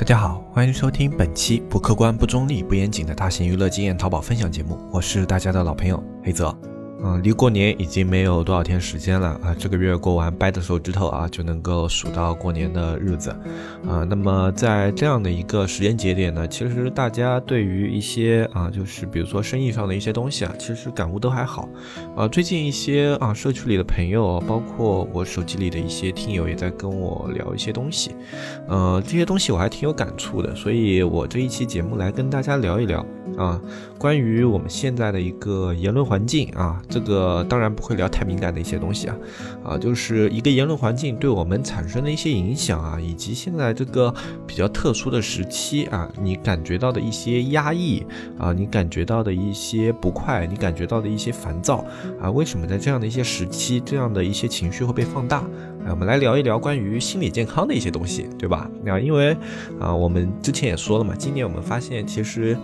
大家好，欢迎收听本期不客观、不中立、不严谨的大型娱乐经验淘宝分享节目，我是大家的老朋友黑泽。嗯，离过年已经没有多少天时间了啊！这个月过完，掰着手指头啊，就能够数到过年的日子，啊，那么在这样的一个时间节点呢，其实大家对于一些啊，就是比如说生意上的一些东西啊，其实感悟都还好，啊，最近一些啊，社区里的朋友，包括我手机里的一些听友，也在跟我聊一些东西，呃，这些东西我还挺有感触的，所以我这一期节目来跟大家聊一聊啊，关于我们现在的一个言论环境啊。这个当然不会聊太敏感的一些东西啊，啊，就是一个言论环境对我们产生的一些影响啊，以及现在这个比较特殊的时期啊，你感觉到的一些压抑啊，你感觉到的一些不快，你感觉到的一些烦躁啊，为什么在这样的一些时期，这样的一些情绪会被放大？哎，我们来聊一聊关于心理健康的一些东西，对吧？那因为啊，我们之前也说了嘛，今年我们发现其实。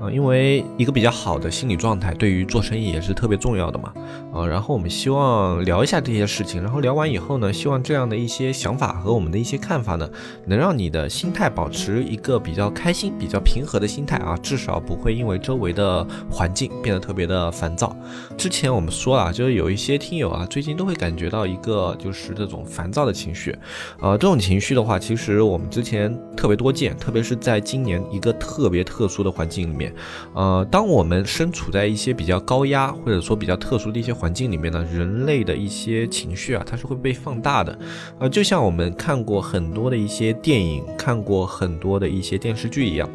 啊，因为一个比较好的心理状态，对于做生意也是特别重要的嘛。啊，然后我们希望聊一下这些事情，然后聊完以后呢，希望这样的一些想法和我们的一些看法呢，能让你的心态保持一个比较开心、比较平和的心态啊，至少不会因为周围的环境变得特别的烦躁。之前我们说了，就是有一些听友啊，最近都会感觉到一个就是这种烦躁的情绪。呃，这种情绪的话，其实我们之前特别多见，特别是在今年一个特别特殊的环境里面。呃，当我们身处在一些比较高压或者说比较特殊的一些环境里面呢，人类的一些情绪啊，它是会被放大的。呃，就像我们看过很多的一些电影，看过很多的一些电视剧一样。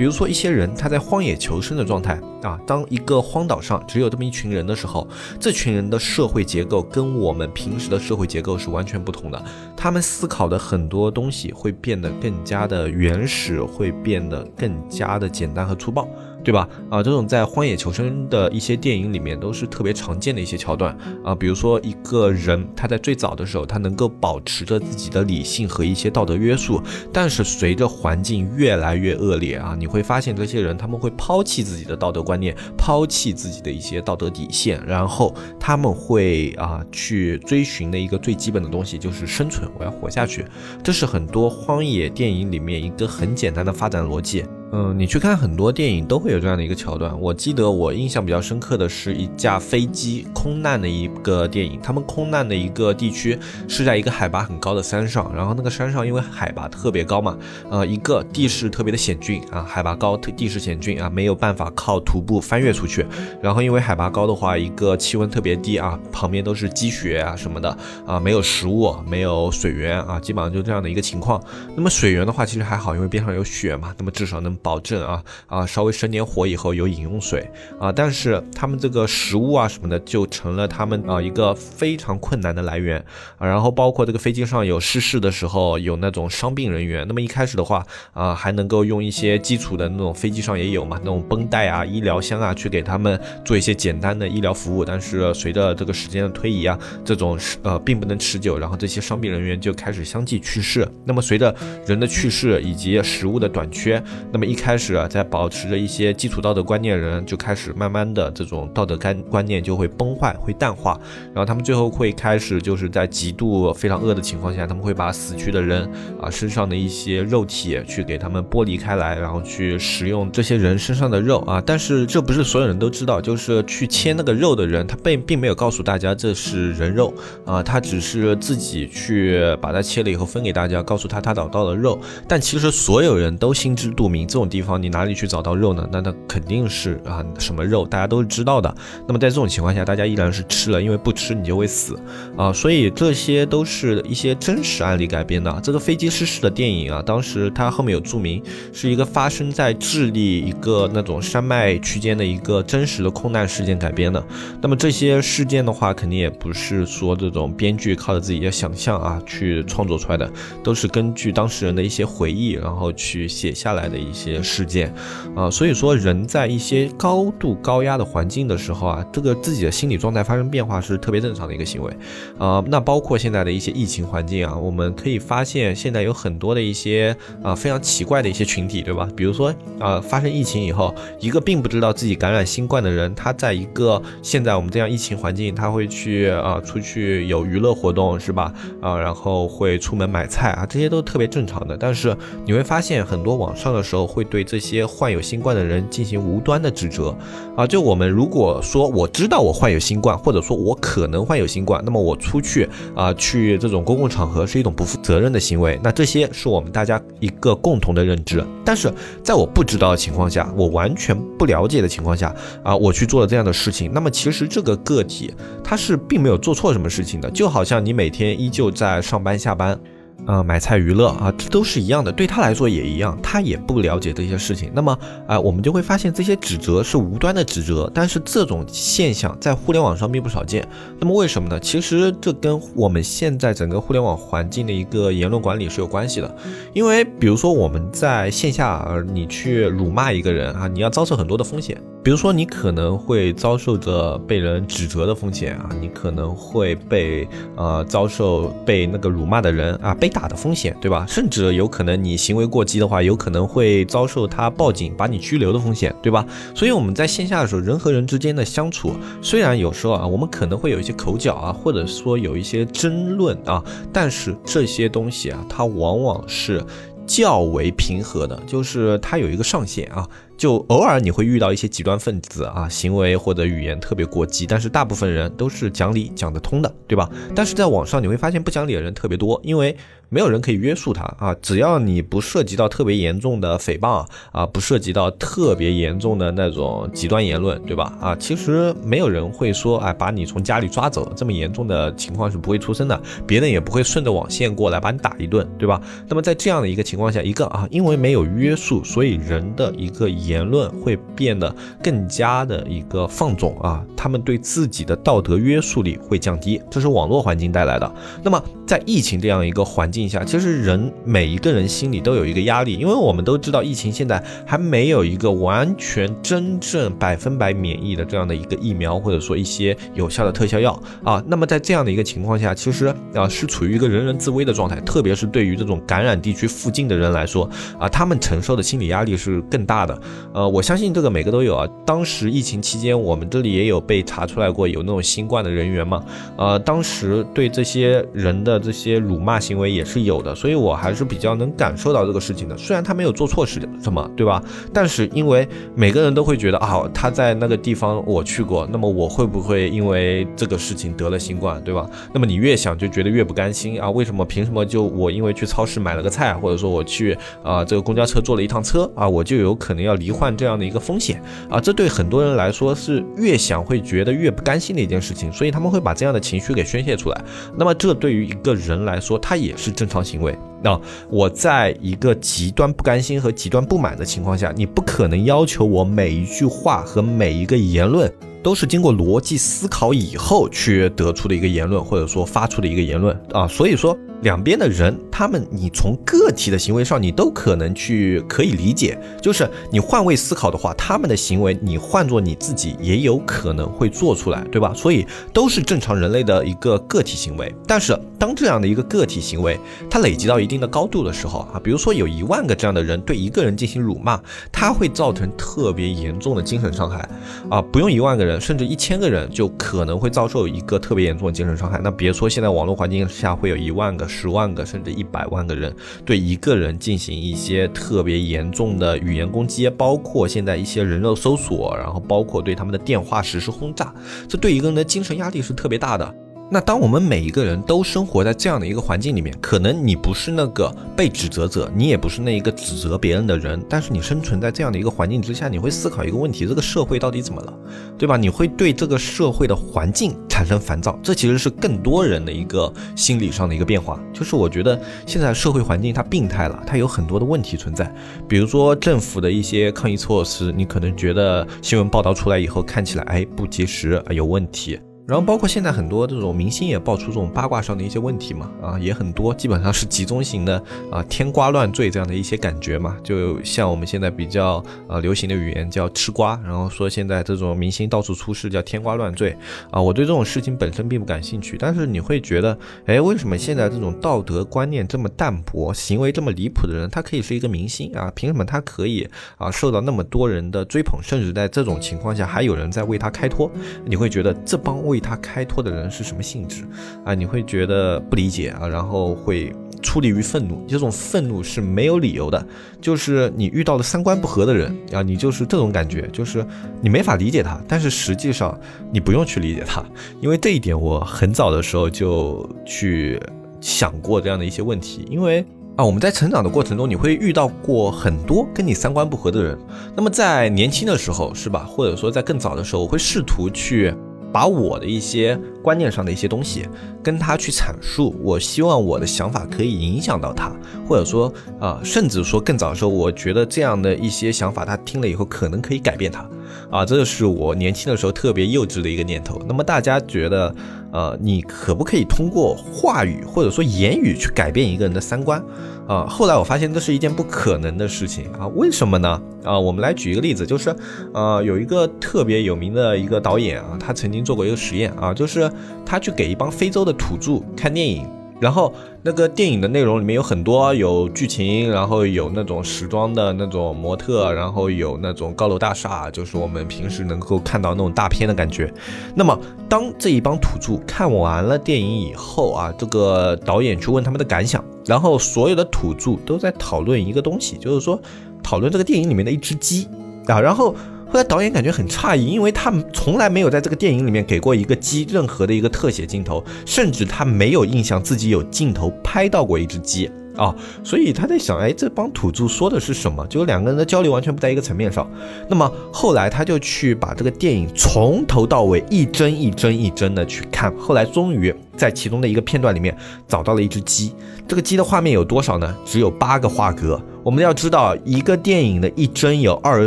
比如说一些人他在荒野求生的状态啊，当一个荒岛上只有这么一群人的时候，这群人的社会结构跟我们平时的社会结构是完全不同的。他们思考的很多东西会变得更加的原始，会变得更加的简单和粗暴。对吧？啊，这种在荒野求生的一些电影里面都是特别常见的一些桥段啊。比如说一个人他在最早的时候，他能够保持着自己的理性和一些道德约束，但是随着环境越来越恶劣啊，你会发现这些人他们会抛弃自己的道德观念，抛弃自己的一些道德底线，然后他们会啊去追寻的一个最基本的东西就是生存，我要活下去。这是很多荒野电影里面一个很简单的发展逻辑。嗯，你去看很多电影都会有这样的一个桥段。我记得我印象比较深刻的是一架飞机空难的一个电影。他们空难的一个地区是在一个海拔很高的山上，然后那个山上因为海拔特别高嘛，呃，一个地势特别的险峻啊，海拔高，地势险峻啊，没有办法靠徒步翻越出去。然后因为海拔高的话，一个气温特别低啊，旁边都是积雪啊什么的啊，没有食物，没有水源啊，基本上就这样的一个情况。那么水源的话其实还好，因为边上有雪嘛，那么至少能。保证啊啊，稍微生点火以后有饮用水啊，但是他们这个食物啊什么的就成了他们啊一个非常困难的来源啊。然后包括这个飞机上有失事的时候，有那种伤病人员，那么一开始的话啊，还能够用一些基础的那种飞机上也有嘛，那种绷带啊、医疗箱啊，去给他们做一些简单的医疗服务。但是随着这个时间的推移啊，这种呃并不能持久，然后这些伤病人员就开始相继去世。那么随着人的去世以及食物的短缺，那么一开始啊，在保持着一些基础道德观念人，就开始慢慢的这种道德观观念就会崩坏，会淡化，然后他们最后会开始就是在极度非常饿的情况下，他们会把死去的人啊身上的一些肉体去给他们剥离开来，然后去食用这些人身上的肉啊。但是这不是所有人都知道，就是去切那个肉的人，他并并没有告诉大家这是人肉啊，他只是自己去把它切了以后分给大家，告诉他他找到了肉，但其实所有人都心知肚明这。这种地方你哪里去找到肉呢？那它肯定是啊什么肉，大家都是知道的。那么在这种情况下，大家依然是吃了，因为不吃你就会死啊。所以这些都是一些真实案例改编的。这个飞机失事的电影啊，当时它后面有注明是一个发生在智利一个那种山脉区间的一个真实的空难事件改编的。那么这些事件的话，肯定也不是说这种编剧靠着自己的想象啊去创作出来的，都是根据当事人的一些回忆，然后去写下来的一些。些事件，啊，所以说人在一些高度高压的环境的时候啊，这个自己的心理状态发生变化是特别正常的一个行为，啊，那包括现在的一些疫情环境啊，我们可以发现现在有很多的一些啊非常奇怪的一些群体，对吧？比如说啊，发生疫情以后，一个并不知道自己感染新冠的人，他在一个现在我们这样疫情环境，他会去啊出去有娱乐活动，是吧？啊，然后会出门买菜啊，这些都特别正常的，但是你会发现很多网上的时候会会对这些患有新冠的人进行无端的指责啊。就我们如果说我知道我患有新冠，或者说我可能患有新冠，那么我出去啊去这种公共场合是一种不负责任的行为。那这些是我们大家一个共同的认知。但是在我不知道的情况下，我完全不了解的情况下啊，我去做了这样的事情，那么其实这个个体他是并没有做错什么事情的，就好像你每天依旧在上班下班。呃，买菜娱乐啊，这都是一样的，对他来说也一样，他也不了解这些事情。那么，啊，我们就会发现这些指责是无端的指责，但是这种现象在互联网上并不少见。那么为什么呢？其实这跟我们现在整个互联网环境的一个言论管理是有关系的。因为比如说我们在线下，你去辱骂一个人啊，你要遭受很多的风险。比如说，你可能会遭受着被人指责的风险啊，你可能会被呃遭受被那个辱骂的人啊被打的风险，对吧？甚至有可能你行为过激的话，有可能会遭受他报警把你拘留的风险，对吧？所以我们在线下的时候，人和人之间的相处，虽然有时候啊，我们可能会有一些口角啊，或者说有一些争论啊，但是这些东西啊，它往往是较为平和的，就是它有一个上限啊。就偶尔你会遇到一些极端分子啊，行为或者语言特别过激，但是大部分人都是讲理讲得通的，对吧？但是在网上你会发现不讲理的人特别多，因为没有人可以约束他啊。只要你不涉及到特别严重的诽谤啊，不涉及到特别严重的那种极端言论，对吧？啊，其实没有人会说哎把你从家里抓走，这么严重的情况是不会出生的，别人也不会顺着网线过来把你打一顿，对吧？那么在这样的一个情况下，一个啊，因为没有约束，所以人的一个。言论会变得更加的一个放纵啊，他们对自己的道德约束力会降低，这是网络环境带来的。那么在疫情这样一个环境下，其实人每一个人心里都有一个压力，因为我们都知道疫情现在还没有一个完全真正百分百免疫的这样的一个疫苗，或者说一些有效的特效药啊。那么在这样的一个情况下，其实啊是处于一个人人自危的状态，特别是对于这种感染地区附近的人来说啊，他们承受的心理压力是更大的。呃，我相信这个每个都有啊。当时疫情期间，我们这里也有被查出来过有那种新冠的人员嘛。呃，当时对这些人的这些辱骂行为也是有的，所以我还是比较能感受到这个事情的。虽然他没有做错事什么，对吧？但是因为每个人都会觉得啊，他在那个地方我去过，那么我会不会因为这个事情得了新冠，对吧？那么你越想就觉得越不甘心啊，为什么凭什么就我因为去超市买了个菜，或者说我去啊这个公交车坐了一趟车啊，我就有可能要罹。患这样的一个风险啊，这对很多人来说是越想会觉得越不甘心的一件事情，所以他们会把这样的情绪给宣泄出来。那么这对于一个人来说，他也是正常行为。那我在一个极端不甘心和极端不满的情况下，你不可能要求我每一句话和每一个言论都是经过逻辑思考以后去得出的一个言论，或者说发出的一个言论啊。所以说。两边的人，他们你从个体的行为上，你都可能去可以理解，就是你换位思考的话，他们的行为，你换做你自己也有可能会做出来，对吧？所以都是正常人类的一个个体行为。但是当这样的一个个体行为，它累积到一定的高度的时候啊，比如说有一万个这样的人对一个人进行辱骂，它会造成特别严重的精神伤害啊，不用一万个人，甚至一千个人就可能会遭受一个特别严重的精神伤害。那别说现在网络环境下会有一万个。十万个甚至一百万个人对一个人进行一些特别严重的语言攻击，包括现在一些人肉搜索，然后包括对他们的电话实施轰炸，这对一个人的精神压力是特别大的。那当我们每一个人都生活在这样的一个环境里面，可能你不是那个被指责者，你也不是那一个指责别人的人，但是你生存在这样的一个环境之下，你会思考一个问题：这个社会到底怎么了，对吧？你会对这个社会的环境产生烦躁，这其实是更多人的一个心理上的一个变化。就是我觉得现在社会环境它病态了，它有很多的问题存在，比如说政府的一些抗疫措施，你可能觉得新闻报道出来以后看起来哎不及时，有问题。然后包括现在很多这种明星也爆出这种八卦上的一些问题嘛，啊，也很多，基本上是集中型的啊，天瓜乱坠这样的一些感觉嘛，就像我们现在比较呃流行的语言叫吃瓜，然后说现在这种明星到处出事叫天瓜乱坠啊，我对这种事情本身并不感兴趣，但是你会觉得，哎，为什么现在这种道德观念这么淡薄，行为这么离谱的人，他可以是一个明星啊？凭什么他可以啊受到那么多人的追捧，甚至在这种情况下还有人在为他开脱？你会觉得这帮为他开脱的人是什么性质啊？你会觉得不理解啊，然后会出离于愤怒。这种愤怒是没有理由的，就是你遇到了三观不合的人啊，你就是这种感觉，就是你没法理解他。但是实际上你不用去理解他，因为这一点我很早的时候就去想过这样的一些问题。因为啊，我们在成长的过程中，你会遇到过很多跟你三观不合的人。那么在年轻的时候，是吧？或者说在更早的时候，我会试图去。把我的一些观念上的一些东西跟他去阐述，我希望我的想法可以影响到他，或者说啊，甚至说更早的时候，我觉得这样的一些想法，他听了以后可能可以改变他，啊，这是我年轻的时候特别幼稚的一个念头。那么大家觉得，呃，你可不可以通过话语或者说言语去改变一个人的三观？啊，后来我发现这是一件不可能的事情啊，为什么呢？啊，我们来举一个例子，就是，呃，有一个特别有名的一个导演啊，他曾经做过一个实验啊，就是他去给一帮非洲的土著看电影。然后那个电影的内容里面有很多有剧情，然后有那种时装的那种模特，然后有那种高楼大厦，就是我们平时能够看到那种大片的感觉。那么当这一帮土著看完了电影以后啊，这个导演去问他们的感想，然后所有的土著都在讨论一个东西，就是说讨论这个电影里面的一只鸡啊，然后。后来导演感觉很诧异，因为他从来没有在这个电影里面给过一个鸡任何的一个特写镜头，甚至他没有印象自己有镜头拍到过一只鸡啊，所以他在想，哎，这帮土著说的是什么？就两个人的交流完全不在一个层面上。那么后来他就去把这个电影从头到尾一帧一帧一帧的去看，后来终于在其中的一个片段里面找到了一只鸡。这个鸡的画面有多少呢？只有八个画格。我们要知道，一个电影的一帧有二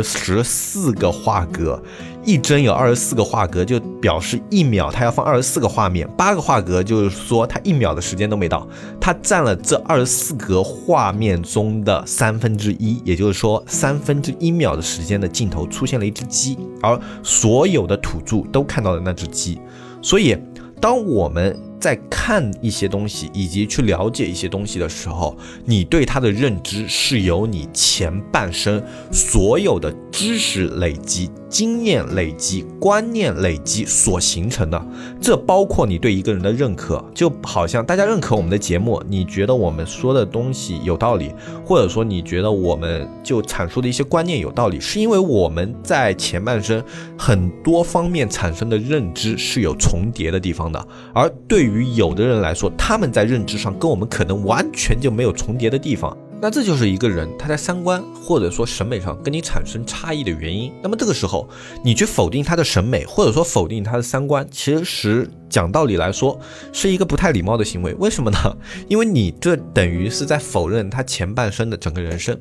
十四个画格，一帧有二十四个画格，就表示一秒它要放二十四个画面，八个画格就是说它一秒的时间都没到，它占了这二十四格画面中的三分之一，也就是说三分之一秒的时间的镜头出现了一只鸡，而所有的土著都看到了那只鸡，所以当我们。在看一些东西以及去了解一些东西的时候，你对它的认知是由你前半生所有的知识累积。经验累积、观念累积所形成的，这包括你对一个人的认可，就好像大家认可我们的节目，你觉得我们说的东西有道理，或者说你觉得我们就阐述的一些观念有道理，是因为我们在前半生很多方面产生的认知是有重叠的地方的，而对于有的人来说，他们在认知上跟我们可能完全就没有重叠的地方。那这就是一个人他在三观或者说审美上跟你产生差异的原因。那么这个时候，你去否定他的审美，或者说否定他的三观，其实讲道理来说是一个不太礼貌的行为。为什么呢？因为你这等于是在否认他前半生的整个人生。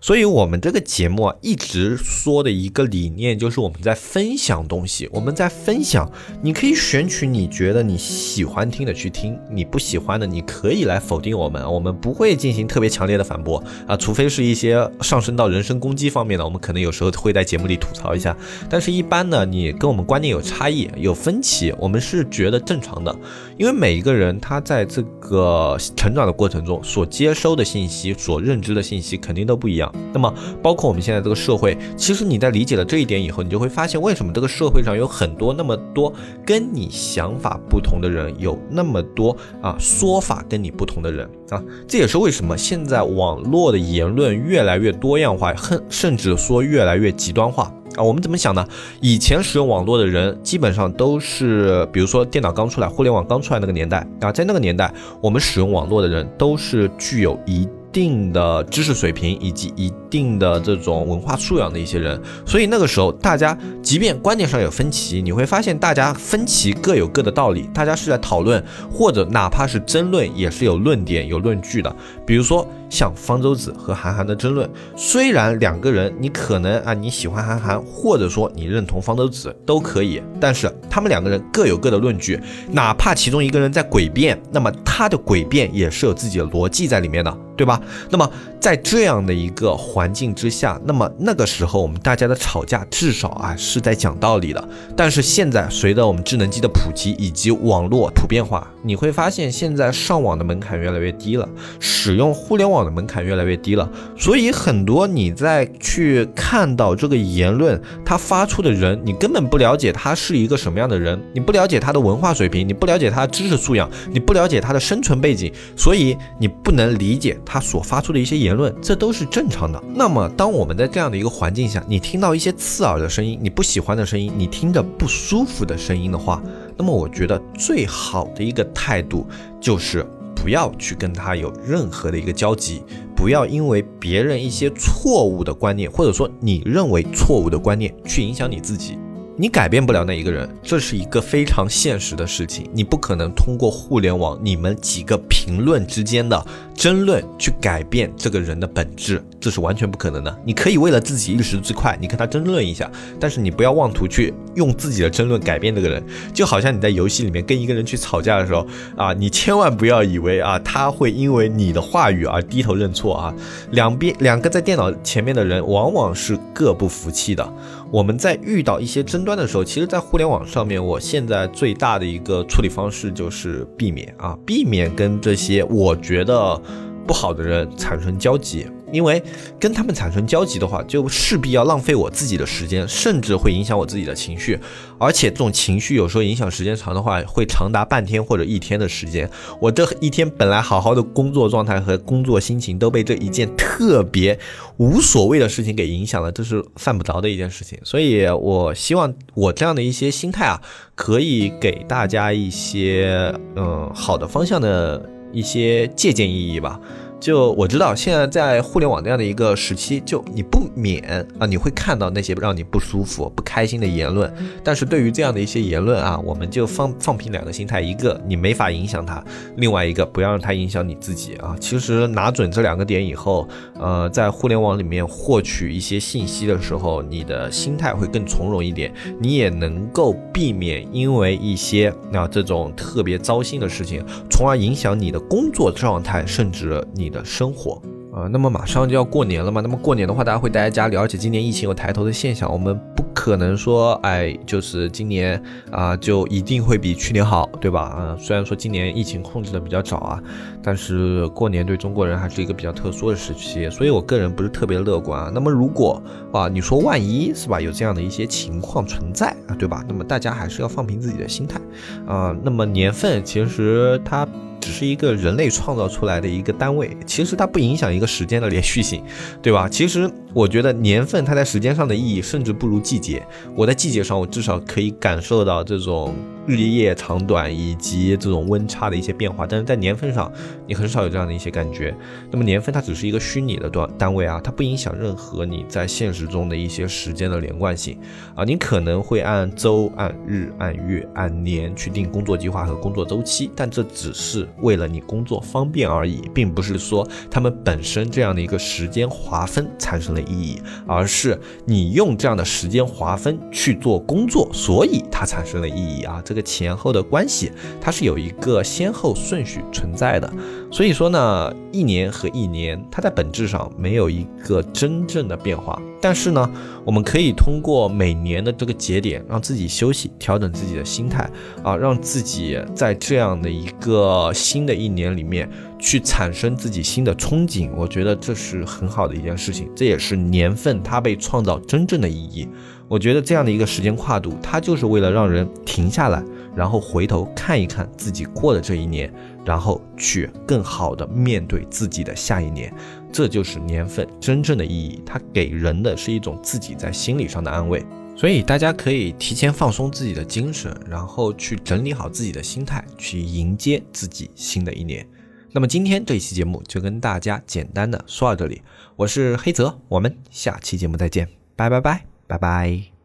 所以，我们这个节目啊，一直说的一个理念就是我们在分享东西，我们在分享。你可以选取你觉得你喜欢听的去听，你不喜欢的，你可以来否定我们，我们不会进行特别强烈的反驳啊，除非是一些上升到人身攻击方面的，我们可能有时候会在节目里吐槽一下。但是，一般呢，你跟我们观念有差异、有分歧，我们是觉得正常的，因为每一个人他在这个成长的过程中所接收的信息、所认知的信息，肯定都不一样。那么，包括我们现在这个社会，其实你在理解了这一点以后，你就会发现，为什么这个社会上有很多那么多跟你想法不同的人，有那么多啊说法跟你不同的人。啊，这也是为什么现在网络的言论越来越多样化，甚甚至说越来越极端化。啊。我们怎么想呢？以前使用网络的人，基本上都是，比如说电脑刚出来，互联网刚出来那个年代啊，在那个年代，我们使用网络的人都是具有一。定的知识水平以及一定的这种文化素养的一些人，所以那个时候大家即便观念上有分歧，你会发现大家分歧各有各的道理，大家是在讨论或者哪怕是争论也是有论点有论据的。比如说像方舟子和韩寒的争论。虽然两个人你可能啊你喜欢韩寒，或者说你认同方舟子都可以，但是他们两个人各有各的论据，哪怕其中一个人在诡辩，那么他的诡辩也是有自己的逻辑在里面的。对吧？那么在这样的一个环境之下，那么那个时候我们大家的吵架至少啊是在讲道理的。但是现在随着我们智能机的普及以及网络普遍化，你会发现现在上网的门槛越来越低了，使用互联网的门槛越来越低了。所以很多你在去看到这个言论，他发出的人，你根本不了解他是一个什么样的人，你不了解他的文化水平，你不了解他的知识素养，你不了解他的生存背景，所以你不能理解。他所发出的一些言论，这都是正常的。那么，当我们在这样的一个环境下，你听到一些刺耳的声音，你不喜欢的声音，你听着不舒服的声音的话，那么我觉得最好的一个态度就是不要去跟他有任何的一个交集，不要因为别人一些错误的观念，或者说你认为错误的观念去影响你自己。你改变不了那一个人，这是一个非常现实的事情。你不可能通过互联网你们几个评论之间的争论去改变这个人的本质，这是完全不可能的。你可以为了自己一时之快，你跟他争论一下，但是你不要妄图去用自己的争论改变这个人。就好像你在游戏里面跟一个人去吵架的时候啊，你千万不要以为啊他会因为你的话语而低头认错啊。两边两个在电脑前面的人往往是各不服气的。我们在遇到一些争端的时候，其实，在互联网上面，我现在最大的一个处理方式就是避免啊，避免跟这些我觉得不好的人产生交集。因为跟他们产生交集的话，就势必要浪费我自己的时间，甚至会影响我自己的情绪。而且这种情绪有时候影响时间长的话，会长达半天或者一天的时间。我这一天本来好好的工作状态和工作心情都被这一件特别无所谓的事情给影响了，这是犯不着的一件事情。所以我希望我这样的一些心态啊，可以给大家一些嗯好的方向的一些借鉴意义吧。就我知道，现在在互联网这样的一个时期，就你不免啊，你会看到那些让你不舒服、不开心的言论。但是对于这样的一些言论啊，我们就放放平两个心态：一个你没法影响他，另外一个不要让他影响你自己啊。其实拿准这两个点以后，呃，在互联网里面获取一些信息的时候，你的心态会更从容一点，你也能够避免因为一些啊这种特别糟心的事情，从而影响你的工作状态，甚至你。的生活啊，那么马上就要过年了嘛，那么过年的话，大家会待在家里，而且今年疫情有抬头的现象，我们不可能说，哎，就是今年啊，就一定会比去年好，对吧？啊，虽然说今年疫情控制的比较早啊，但是过年对中国人还是一个比较特殊的时期，所以我个人不是特别乐观啊。那么如果啊，你说万一是吧，有这样的一些情况存在啊，对吧？那么大家还是要放平自己的心态啊。那么年份其实它。是一个人类创造出来的一个单位，其实它不影响一个时间的连续性，对吧？其实我觉得年份它在时间上的意义甚至不如季节。我在季节上，我至少可以感受到这种。日夜长短以及这种温差的一些变化，但是在年份上，你很少有这样的一些感觉。那么年份它只是一个虚拟的段单位啊，它不影响任何你在现实中的一些时间的连贯性啊。你可能会按周、按日、按月、按年去定工作计划和工作周期，但这只是为了你工作方便而已，并不是说他们本身这样的一个时间划分产生了意义，而是你用这样的时间划分去做工作，所以它产生了意义啊。这个前后的关系，它是有一个先后顺序存在的。所以说呢，一年和一年，它在本质上没有一个真正的变化。但是呢，我们可以通过每年的这个节点，让自己休息，调整自己的心态啊，让自己在这样的一个新的一年里面去产生自己新的憧憬。我觉得这是很好的一件事情，这也是年份它被创造真正的意义。我觉得这样的一个时间跨度，它就是为了让人停下来，然后回头看一看自己过的这一年，然后去更好的面对自己的下一年。这就是年份真正的意义，它给人的是一种自己在心理上的安慰。所以大家可以提前放松自己的精神，然后去整理好自己的心态，去迎接自己新的一年。那么今天这一期节目就跟大家简单的说到这里，我是黑泽，我们下期节目再见，拜拜拜。拜拜。